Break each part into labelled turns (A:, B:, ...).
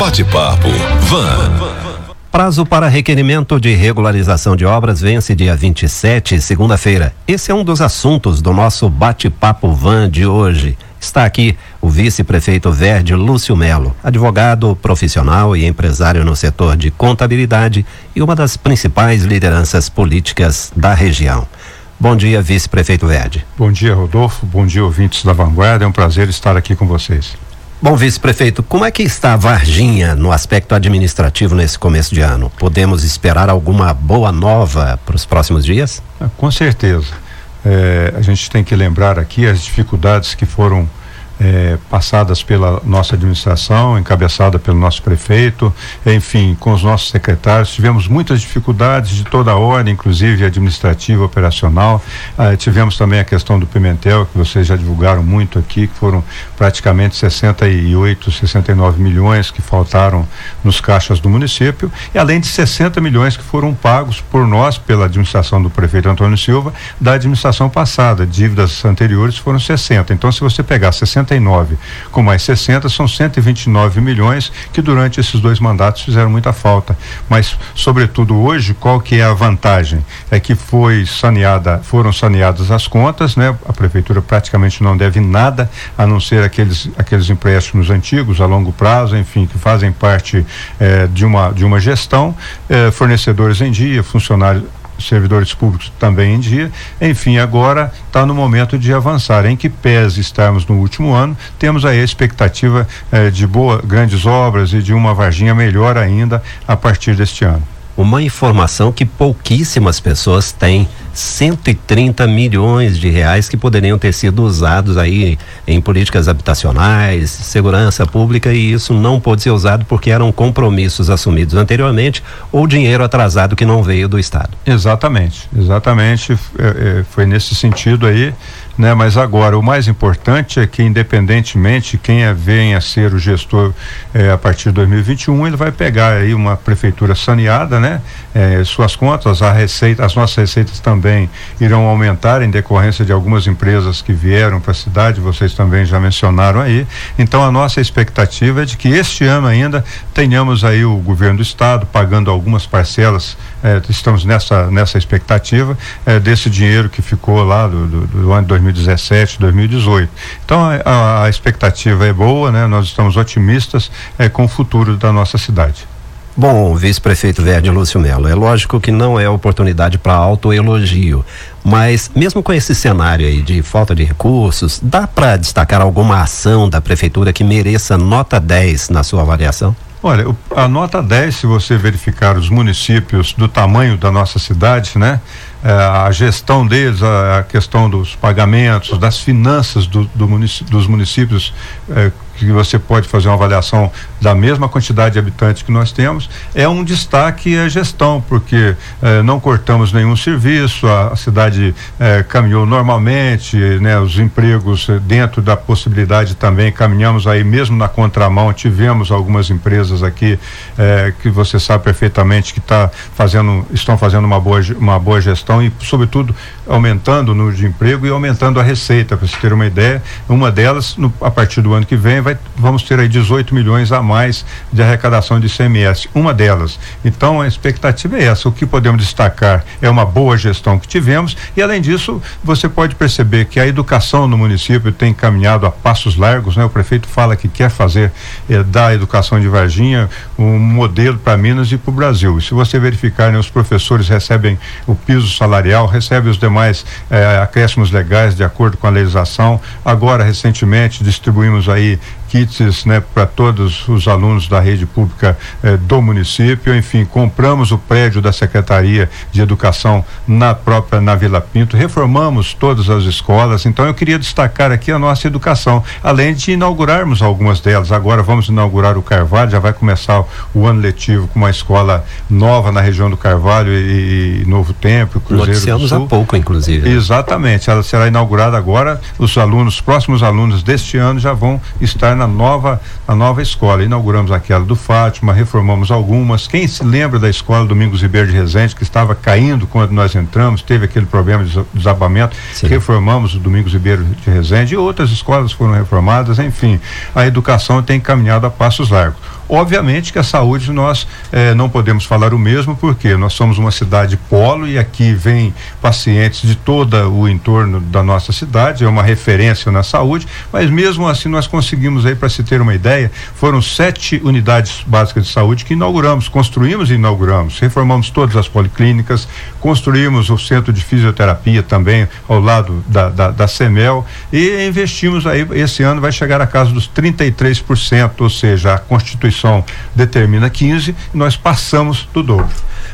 A: Bate-papo Van.
B: Prazo para requerimento de regularização de obras vence dia 27, segunda-feira. Esse é um dos assuntos do nosso bate-papo van de hoje. Está aqui o vice-prefeito Verde Lúcio Melo, advogado profissional e empresário no setor de contabilidade e uma das principais lideranças políticas da região. Bom dia, vice-prefeito Verde.
C: Bom dia, Rodolfo. Bom dia, ouvintes da Vanguarda. É um prazer estar aqui com vocês.
B: Bom, vice-prefeito, como é que está Varginha no aspecto administrativo nesse começo de ano? Podemos esperar alguma boa nova para os próximos dias?
C: Ah, com certeza. É, a gente tem que lembrar aqui as dificuldades que foram é, passadas pela nossa administração, encabeçada pelo nosso prefeito, enfim, com os nossos secretários. Tivemos muitas dificuldades de toda a ordem, inclusive administrativa, operacional. Ah, tivemos também a questão do Pimentel, que vocês já divulgaram muito aqui, que foram praticamente 68, 69 milhões que faltaram nos caixas do município, e além de 60 milhões que foram pagos por nós, pela administração do prefeito Antônio Silva, da administração passada. Dívidas anteriores foram 60. Então, se você pegar 60 69. Com mais 60, são 129 milhões que durante esses dois mandatos fizeram muita falta. Mas, sobretudo hoje, qual que é a vantagem? É que foi saneada, foram saneadas as contas, né? A prefeitura praticamente não deve nada, a não ser aqueles, aqueles empréstimos antigos a longo prazo, enfim, que fazem parte eh, de, uma, de uma gestão, eh, fornecedores em dia, funcionários servidores públicos também em dia. Enfim, agora está no momento de avançar. Em que pese estarmos no último ano, temos aí a expectativa eh, de boa, grandes obras e de uma Varginha melhor ainda a partir deste ano
B: uma informação que pouquíssimas pessoas têm. 130 milhões de reais que poderiam ter sido usados aí em políticas habitacionais, segurança pública e isso não pôde ser usado porque eram compromissos assumidos anteriormente ou dinheiro atrasado que não veio do Estado.
C: Exatamente, exatamente. É, é, foi nesse sentido aí né? Mas agora o mais importante é que independentemente quem é, venha a ser o gestor eh, a partir de 2021, ele vai pegar aí uma prefeitura saneada, né? Eh, suas contas, a receita, as nossas receitas também irão aumentar em decorrência de algumas empresas que vieram para a cidade, vocês também já mencionaram aí. Então a nossa expectativa é de que este ano ainda tenhamos aí o governo do estado pagando algumas parcelas, eh, estamos nessa nessa expectativa desse dinheiro que ficou lá do, do, do ano 2020 2017, 2018. Então a, a expectativa é boa, né? Nós estamos otimistas é, com o futuro da nossa cidade.
B: Bom, vice-prefeito Verde Lúcio Melo, é lógico que não é oportunidade para autoelogio, mas mesmo com esse cenário aí de falta de recursos, dá para destacar alguma ação da prefeitura que mereça nota 10 na sua avaliação?
C: Olha, a nota 10, se você verificar os municípios do tamanho da nossa cidade, né? É, a gestão deles, a, questão dos pagamentos, das finanças do, do dos municípios é, que você pode fazer uma avaliação da mesma quantidade de habitantes que nós temos, é um destaque a gestão, porque eh, não cortamos nenhum serviço, a, a cidade caminhou normalmente, né, os empregos dentro da possibilidade também caminhamos aí mesmo na contramão, tivemos algumas empresas aqui que você sabe perfeitamente que tá fazendo, estão fazendo uma boa, uma boa gestão e, sobretudo, aumentando o número de emprego e aumentando a receita, para você ter uma ideia, uma delas, no, a partir do ano que vem, vai, vamos ter aí 18 milhões a mais de arrecadação de ICMS, uma delas. Então a expectativa é essa. O que podemos destacar é uma boa gestão que tivemos e além disso você pode perceber que a educação no município tem caminhado a passos largos, né? O prefeito fala que quer fazer eh, da educação de Varginha um modelo para Minas e para o Brasil. E se você verificar, né, os professores recebem o piso salarial, recebem os demais eh, acréscimos legais de acordo com a legislação. Agora recentemente distribuímos aí kits né, para todos os alunos da rede pública eh, do município. Enfim, compramos o prédio da Secretaria de Educação na própria na Vila Pinto, reformamos todas as escolas. Então eu queria destacar aqui a nossa educação, além de inaugurarmos algumas delas. Agora vamos inaugurar o Carvalho, já vai começar o ano letivo com uma escola nova na região do Carvalho e, e Novo Tempo, Cruzeiro
B: Noticiamos
C: do Sul.
B: há pouco, inclusive.
C: Né? Exatamente, ela será inaugurada agora. Os alunos, os próximos alunos deste ano já vão estar na nova, a nova escola. Inauguramos aquela do Fátima, reformamos algumas. Quem se lembra da escola Domingos Ribeiro de Resende, que estava caindo quando nós entramos, teve aquele problema de desabamento, Sim. reformamos o Domingos Ribeiro de Resende e outras escolas foram reformadas, enfim, a educação tem caminhado a passos largos. Obviamente que a saúde nós eh, não podemos falar o mesmo, porque nós somos uma cidade polo e aqui vem pacientes de todo o entorno da nossa cidade, é uma referência na saúde, mas mesmo assim nós conseguimos aí, para se ter uma ideia, foram sete unidades básicas de saúde que inauguramos, construímos e inauguramos, reformamos todas as policlínicas, construímos o centro de fisioterapia também ao lado da, da, da CEMEL e investimos aí, esse ano vai chegar a casa dos 33%, ou seja, a Constituição determina 15 e nós passamos do dobro.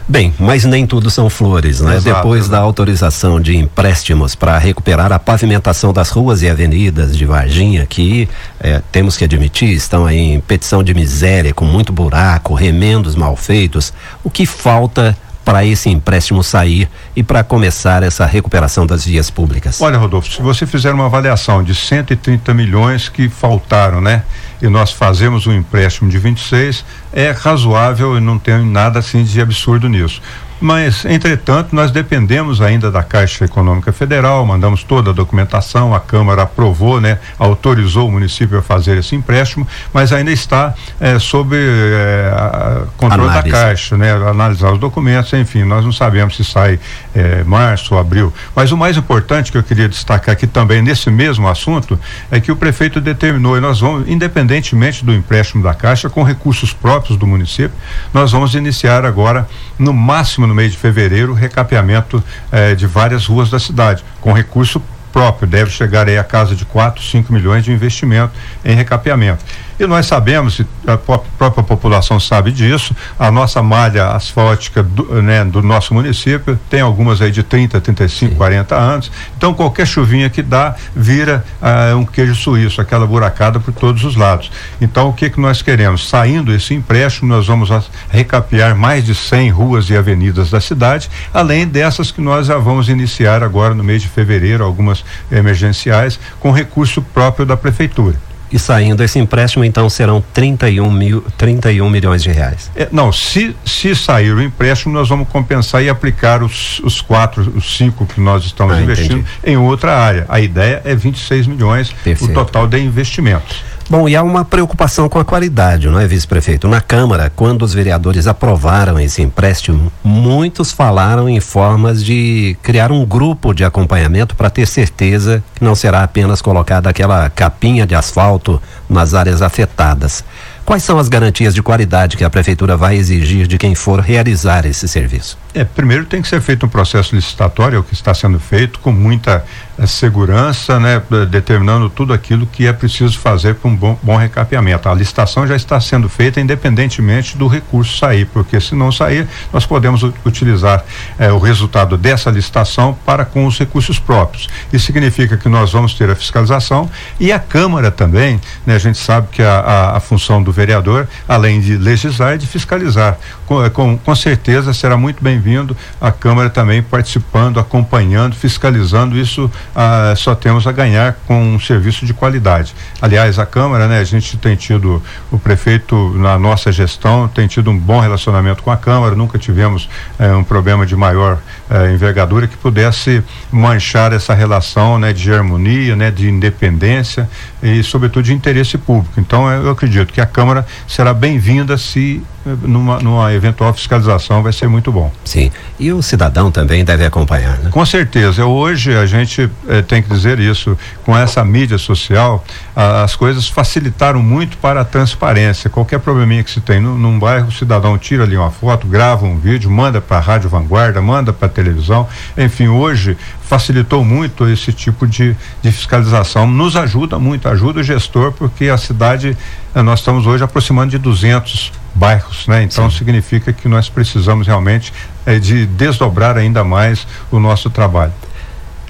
B: Bem, mas nem tudo são flores, né? Exato, Depois exato. da autorização de empréstimos para recuperar a pavimentação das ruas e avenidas de Varginha, que eh, temos que admitir, estão aí em petição de miséria, com muito buraco, remendos mal feitos, o que falta para esse empréstimo sair e para começar essa recuperação das vias públicas?
C: Olha, Rodolfo, se você fizer uma avaliação de 130 milhões que faltaram, né? E nós fazemos um empréstimo de 26, é razoável e não tem nada assim de absurdo nisso. Mas, entretanto, nós dependemos ainda da Caixa Econômica Federal, mandamos toda a documentação, a Câmara aprovou, né, autorizou o município a fazer esse empréstimo, mas ainda está eh, sob eh, controle Análise. da Caixa, né, analisar os documentos, enfim, nós não sabemos se sai eh, março ou abril. Mas o mais importante que eu queria destacar aqui também nesse mesmo assunto é que o prefeito determinou, e nós vamos, independentemente do empréstimo da Caixa, com recursos próprios do município, nós vamos iniciar agora, no máximo no mês de fevereiro, recapeamento eh, de várias ruas da cidade, com recurso próprio, deve chegar aí a casa de 4, 5 milhões de investimento em recapeamento. E nós sabemos, a própria população sabe disso, a nossa malha asfáltica do, né, do nosso município tem algumas aí de 30, 35, Sim. 40 anos. Então qualquer chuvinha que dá vira uh, um queijo suíço, aquela buracada por todos os lados. Então o que que nós queremos? Saindo esse empréstimo, nós vamos recapear mais de 100 ruas e avenidas da cidade, além dessas que nós já vamos iniciar agora no mês de fevereiro, algumas emergenciais, com recurso próprio da prefeitura.
B: E saindo esse empréstimo, então serão 31, mil, 31 milhões de reais.
C: É, não, se, se sair o empréstimo, nós vamos compensar e aplicar os, os quatro, os cinco que nós estamos ah, investindo entendi. em outra área. A ideia é 26 milhões Perfeito. o total de investimentos.
B: Bom, e há uma preocupação com a qualidade, não é, vice-prefeito? Na Câmara, quando os vereadores aprovaram esse empréstimo, muitos falaram em formas de criar um grupo de acompanhamento para ter certeza que não será apenas colocada aquela capinha de asfalto nas áreas afetadas. Quais são as garantias de qualidade que a prefeitura vai exigir de quem for realizar esse serviço?
C: É, primeiro tem que ser feito um processo licitatório, o que está sendo feito com muita segurança, né, determinando tudo aquilo que é preciso fazer para um bom, bom recapeamento. A licitação já está sendo feita independentemente do recurso sair, porque se não sair, nós podemos utilizar é, o resultado dessa licitação para com os recursos próprios. Isso significa que nós vamos ter a fiscalização e a Câmara também, né, a gente sabe que a, a, a função do vereador, além de legislar, é de fiscalizar. Com, é, com, com certeza será muito bem-vindo a Câmara também participando, acompanhando, fiscalizando. Isso ah, só temos a ganhar com um serviço de qualidade. Aliás, a Câmara, né, a gente tem tido, o prefeito, na nossa gestão, tem tido um bom relacionamento com a Câmara, nunca tivemos eh, um problema de maior eh, envergadura que pudesse manchar essa relação né, de harmonia, né, de independência e, sobretudo, de interesse público. Então, eu acredito que a Câmara será bem-vinda se numa, numa eventual fiscalização vai ser muito bom.
B: Sim. E o cidadão também deve acompanhar, né?
C: Com certeza. Hoje a gente eh, tem que dizer isso, com essa mídia social, as coisas facilitaram muito para a transparência. Qualquer probleminha que se tem no, num bairro, o cidadão tira ali uma foto, grava um vídeo, manda para a Rádio Vanguarda, manda para a televisão. Enfim, hoje facilitou muito esse tipo de, de fiscalização. Nos ajuda muito, ajuda o gestor, porque a cidade, eh, nós estamos hoje aproximando de 200 bairros, né? Então Sim. significa que nós precisamos realmente é, de desdobrar ainda mais o nosso trabalho.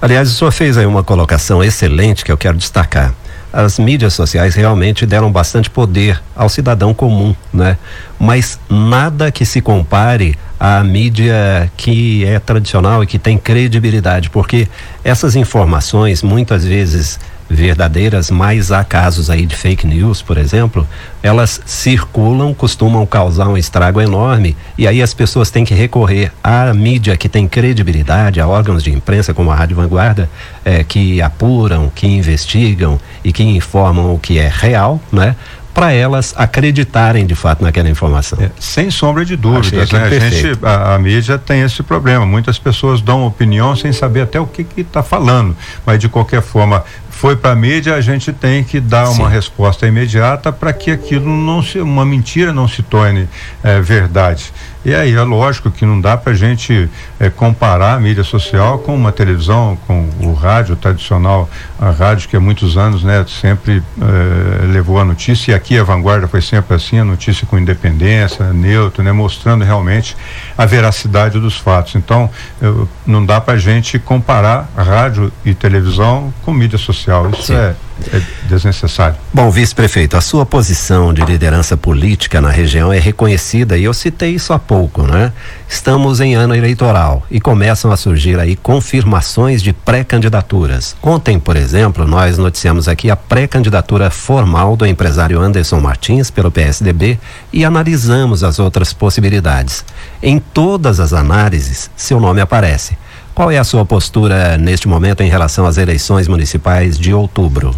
B: Aliás, o senhor fez aí uma colocação excelente que eu quero destacar. As mídias sociais realmente deram bastante poder ao cidadão comum, né? Mas nada que se compare à mídia que é tradicional e que tem credibilidade, porque essas informações muitas vezes verdadeiras, mas há casos aí de fake news, por exemplo, elas circulam, costumam causar um estrago enorme e aí as pessoas têm que recorrer à mídia que tem credibilidade, a órgãos de imprensa como a Rádio Vanguarda, eh, que apuram, que investigam e que informam o que é real, né? para elas acreditarem de fato naquela informação. É,
C: sem sombra de dúvidas, né? A gente, a, a, mídia tem esse problema. Muitas pessoas dão opinião sem saber até o que está falando, mas de qualquer forma foi para a mídia, a gente tem que dar Sim. uma resposta imediata para que aquilo não se, uma mentira não se torne é, verdade. E aí é lógico que não dá para a gente é, comparar a mídia social com uma televisão, com o rádio tradicional, a rádio que há muitos anos, né, sempre é, levou a notícia e aqui a vanguarda foi sempre assim, a notícia com independência, neutro, né, mostrando realmente a veracidade dos fatos. Então, eu, não dá para a gente comparar rádio e televisão com mídia social. Isso Sim. é é desnecessário.
B: Bom, vice-prefeito, a sua posição de liderança política na região é reconhecida e eu citei isso há pouco, né? Estamos em ano eleitoral e começam a surgir aí confirmações de pré-candidaturas. Ontem, por exemplo, nós noticiamos aqui a pré-candidatura formal do empresário Anderson Martins pelo PSDB e analisamos as outras possibilidades. Em todas as análises, seu nome aparece. Qual é a sua postura neste momento em relação às eleições municipais de outubro?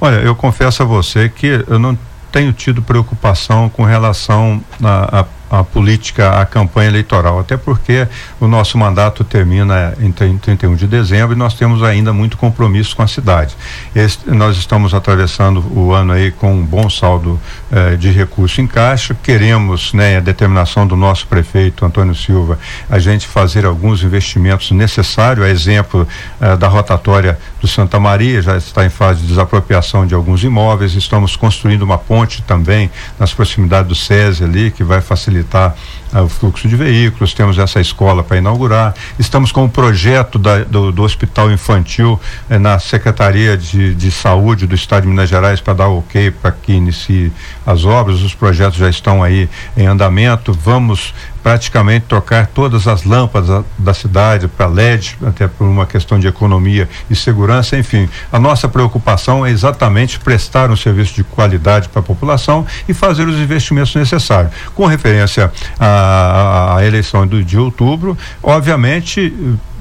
C: Olha, eu confesso a você que eu não tenho tido preocupação com relação a, a política, a campanha eleitoral, até porque o nosso mandato termina em 31 de dezembro e nós temos ainda muito compromisso com a cidade. Este, nós estamos atravessando o ano aí com um bom saldo eh, de recurso em caixa, queremos, né, a determinação do nosso prefeito Antônio Silva, a gente fazer alguns investimentos necessários, a exemplo eh, da rotatória do Santa Maria, já está em fase de desapropriação de alguns imóveis, estamos construindo uma ponte também nas proximidades do SESI ali, que vai facilitar uh, o fluxo de veículos, temos essa escola para inaugurar, estamos com o projeto da, do, do, hospital infantil eh, na Secretaria de, de Saúde do Estado de Minas Gerais para dar ok para que inicie as obras, os projetos já estão aí em andamento, vamos praticamente trocar todas as lâmpadas da, da cidade para LED, até por uma questão de economia e segurança, enfim. A nossa preocupação é exatamente prestar um serviço de qualidade para a população e fazer os investimentos necessários. Com referência à, à eleição do, de outubro, obviamente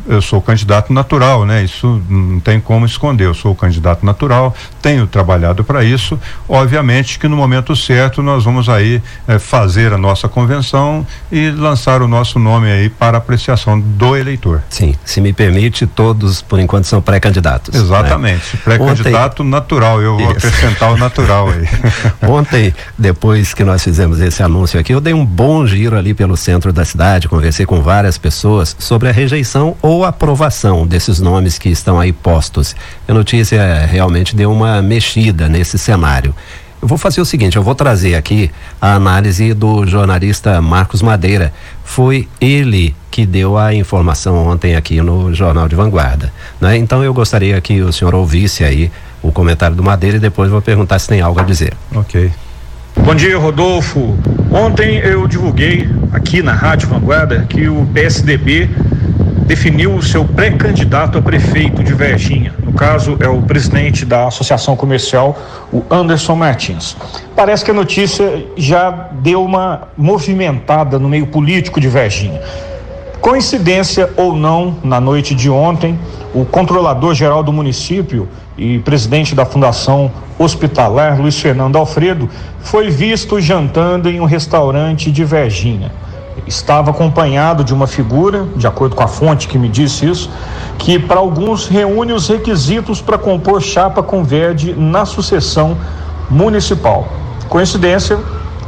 C: eu sou candidato natural, né? Isso não tem como esconder. Eu sou candidato natural, tenho trabalhado para isso. Obviamente que no momento certo nós vamos aí eh, fazer a nossa convenção e lançar o nosso nome aí para apreciação do eleitor.
B: Sim, se me permite, todos por enquanto são pré-candidatos.
C: Né? Exatamente, né? pré-candidato natural. Eu vou isso. acrescentar o natural aí.
B: Ontem, depois que nós fizemos esse anúncio aqui, eu dei um bom giro ali pelo centro da cidade, conversei com várias pessoas sobre a rejeição ou ou aprovação desses nomes que estão aí postos. A notícia realmente deu uma mexida nesse cenário. Eu vou fazer o seguinte, eu vou trazer aqui a análise do jornalista Marcos Madeira. Foi ele que deu a informação ontem aqui no Jornal de Vanguarda. Né? Então eu gostaria que o senhor ouvisse aí o comentário do Madeira e depois vou perguntar se tem algo a dizer.
C: Ok.
D: Bom dia, Rodolfo. Ontem eu divulguei aqui na Rádio Vanguarda que o PSDB definiu o seu pré-candidato a prefeito de Verginha. No caso, é o presidente da Associação Comercial, o Anderson Martins. Parece que a notícia já deu uma movimentada no meio político de Verginha. Coincidência ou não, na noite de ontem, o controlador geral do município e presidente da Fundação Hospitalar, Luiz Fernando Alfredo, foi visto jantando em um restaurante de Verginha estava acompanhado de uma figura, de acordo com a fonte que me disse isso, que para alguns reúne os requisitos para compor chapa com verde na sucessão municipal. Coincidência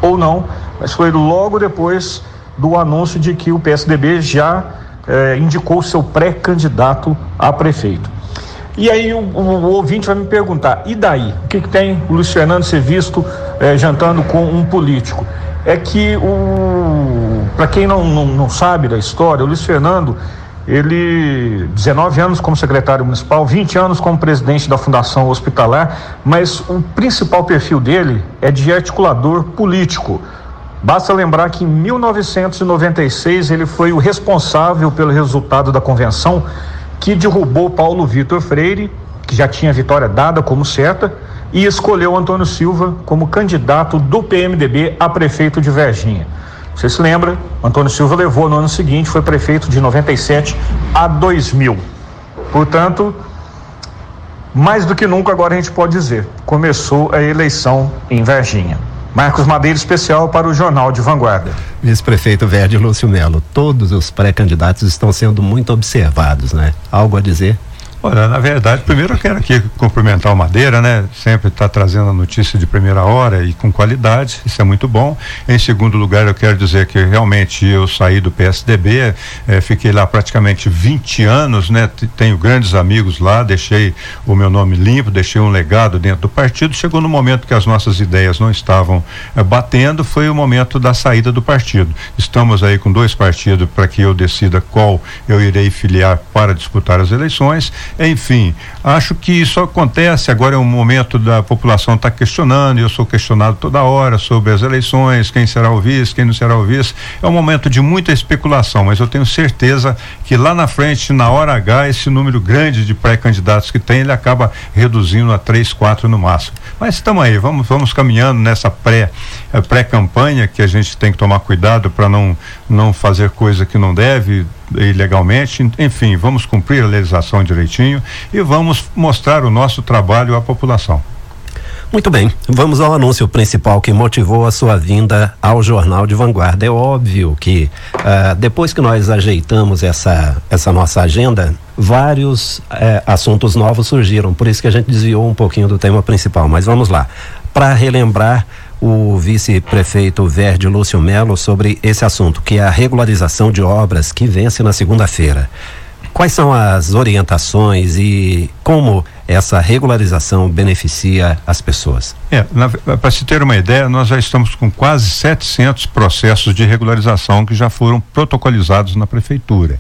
D: ou não, mas foi logo depois do anúncio de que o PSDB já eh, indicou seu pré-candidato a prefeito. E aí o, o, o, ouvinte vai me perguntar, e daí? O que, que tem o Luiz Fernando ser visto eh, jantando com um político? É que o para quem não, não, não sabe da história, o Luiz Fernando, ele 19 anos como secretário municipal, 20 anos como presidente da Fundação Hospitalar, mas o principal perfil dele é de articulador político. Basta lembrar que em 1996 ele foi o responsável pelo resultado da convenção que derrubou Paulo Vitor Freire, que já tinha vitória dada como certa, e escolheu Antônio Silva como candidato do PMDB a prefeito de Verginha. Você se lembra? Antônio Silva levou no ano seguinte, foi prefeito de 97 a 2000. Portanto, Mais do que nunca, agora a gente pode dizer: começou a eleição em Varginha. Marcos Madeira, especial para o Jornal de Vanguarda.
B: Vice-prefeito Verde Lúcio Melo, todos os pré-candidatos estão sendo muito observados, né? Algo a dizer?
C: Olha, na verdade, primeiro eu quero aqui cumprimentar o Madeira, né? Sempre está trazendo a notícia de primeira hora e com qualidade, isso é muito bom. Em segundo lugar, eu quero dizer que realmente eu saí do PSDB, eh, fiquei lá praticamente 20 anos, né? Tenho grandes amigos lá, deixei o meu nome limpo, deixei um legado dentro do partido. Chegou no momento que as nossas ideias não estavam eh, batendo, foi o momento da saída do partido. Estamos aí com dois partidos para que eu decida qual eu irei filiar para disputar as eleições. Enfim, acho que isso acontece. Agora é um momento da população estar tá questionando, eu sou questionado toda hora sobre as eleições, quem será o vice, quem não será o vice. É um momento de muita especulação, mas eu tenho certeza que lá na frente, na hora H, esse número grande de pré-candidatos que tem, ele acaba reduzindo a três, quatro no máximo. Mas estamos aí, vamos, vamos caminhando nessa pré eh, pré-campanha que a gente tem que tomar cuidado para não não fazer coisa que não deve ilegalmente. Enfim, vamos cumprir a legislação direitinho e vamos mostrar o nosso trabalho à população.
B: Muito bem, vamos ao anúncio principal que motivou a sua vinda ao Jornal de Vanguarda. É óbvio que uh, depois que nós ajeitamos essa, essa nossa agenda, vários uh, assuntos novos surgiram, por isso que a gente desviou um pouquinho do tema principal. Mas vamos lá. Para relembrar o vice-prefeito Verde Lúcio Melo sobre esse assunto, que é a regularização de obras que vence na segunda-feira. Quais são as orientações e como essa regularização beneficia as pessoas?
C: É, para se ter uma ideia, nós já estamos com quase 700 processos de regularização que já foram protocolizados na prefeitura.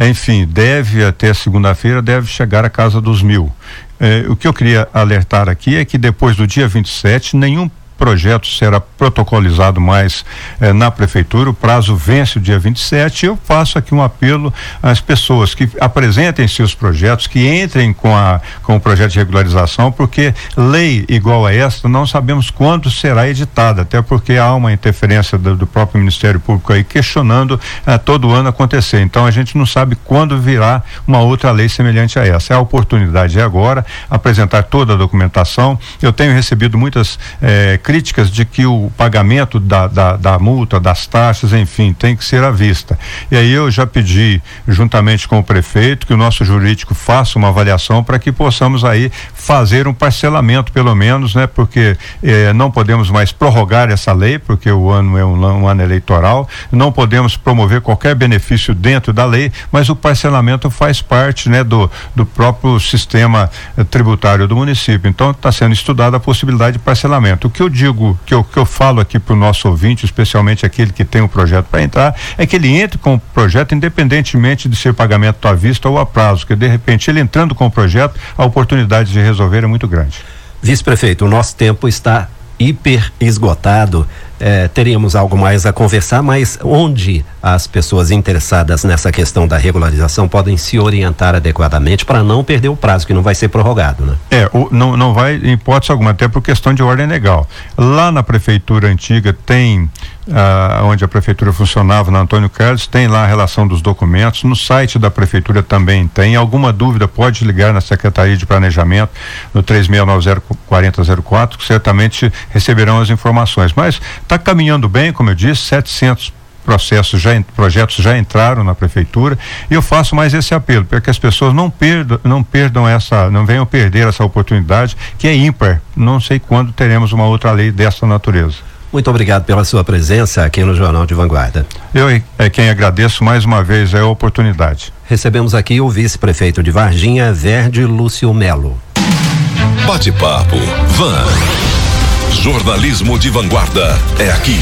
C: Enfim, deve até segunda-feira deve chegar a casa dos mil. É, o que eu queria alertar aqui é que depois do dia 27, nenhum projeto será protocolizado mais eh, na prefeitura. O prazo vence o dia 27. Eu faço aqui um apelo às pessoas que apresentem seus projetos, que entrem com, a, com o projeto de regularização, porque lei igual a esta não sabemos quando será editada, até porque há uma interferência do, do próprio Ministério Público aí questionando eh, todo ano acontecer. Então a gente não sabe quando virá uma outra lei semelhante a essa. É a oportunidade é agora apresentar toda a documentação. Eu tenho recebido muitas eh, críticas de que o pagamento da, da, da, multa, das taxas, enfim, tem que ser à vista. E aí eu já pedi, juntamente com o prefeito, que o nosso jurídico faça uma avaliação para que possamos aí fazer um parcelamento, pelo menos, né? Porque eh, não podemos mais prorrogar essa lei, porque o ano é um, um ano eleitoral, não podemos promover qualquer benefício dentro da lei, mas o parcelamento faz parte, né? Do, do próprio sistema eh, tributário do município. Então está sendo estudada a possibilidade de parcelamento. O que eu digo, que eu, que eu falo aqui para o nosso ouvinte, especialmente aquele que tem um projeto para entrar, é que ele entre com o projeto independentemente de ser pagamento à vista ou a prazo, que de repente ele entrando com o projeto, a oportunidade de resolver é muito grande.
B: Vice-prefeito, o nosso tempo está hiper esgotado. É, teríamos algo mais a conversar, mas onde as pessoas interessadas nessa questão da regularização podem se orientar adequadamente para não perder o prazo, que não vai ser prorrogado, né?
C: É, o, não, não vai em hipótese alguma, até por questão de ordem legal. Lá na prefeitura antiga tem ah, onde a prefeitura funcionava, na Antônio Carlos, tem lá a relação dos documentos. No site da prefeitura também tem. Alguma dúvida, pode ligar na Secretaria de Planejamento, no 3690-4004, que certamente receberão as informações. Mas está caminhando bem, como eu disse, 700 processos já projetos já entraram na prefeitura e eu faço mais esse apelo para que as pessoas não perdam não perdam essa não venham perder essa oportunidade que é ímpar não sei quando teremos uma outra lei dessa natureza
B: muito obrigado pela sua presença aqui no Jornal de Vanguarda.
C: Eu é quem agradeço mais uma vez a oportunidade.
B: Recebemos aqui o vice-prefeito de Varginha, Verde Lúcio Melo.
A: Bate-papo, Van. Jornalismo de Vanguarda é aqui.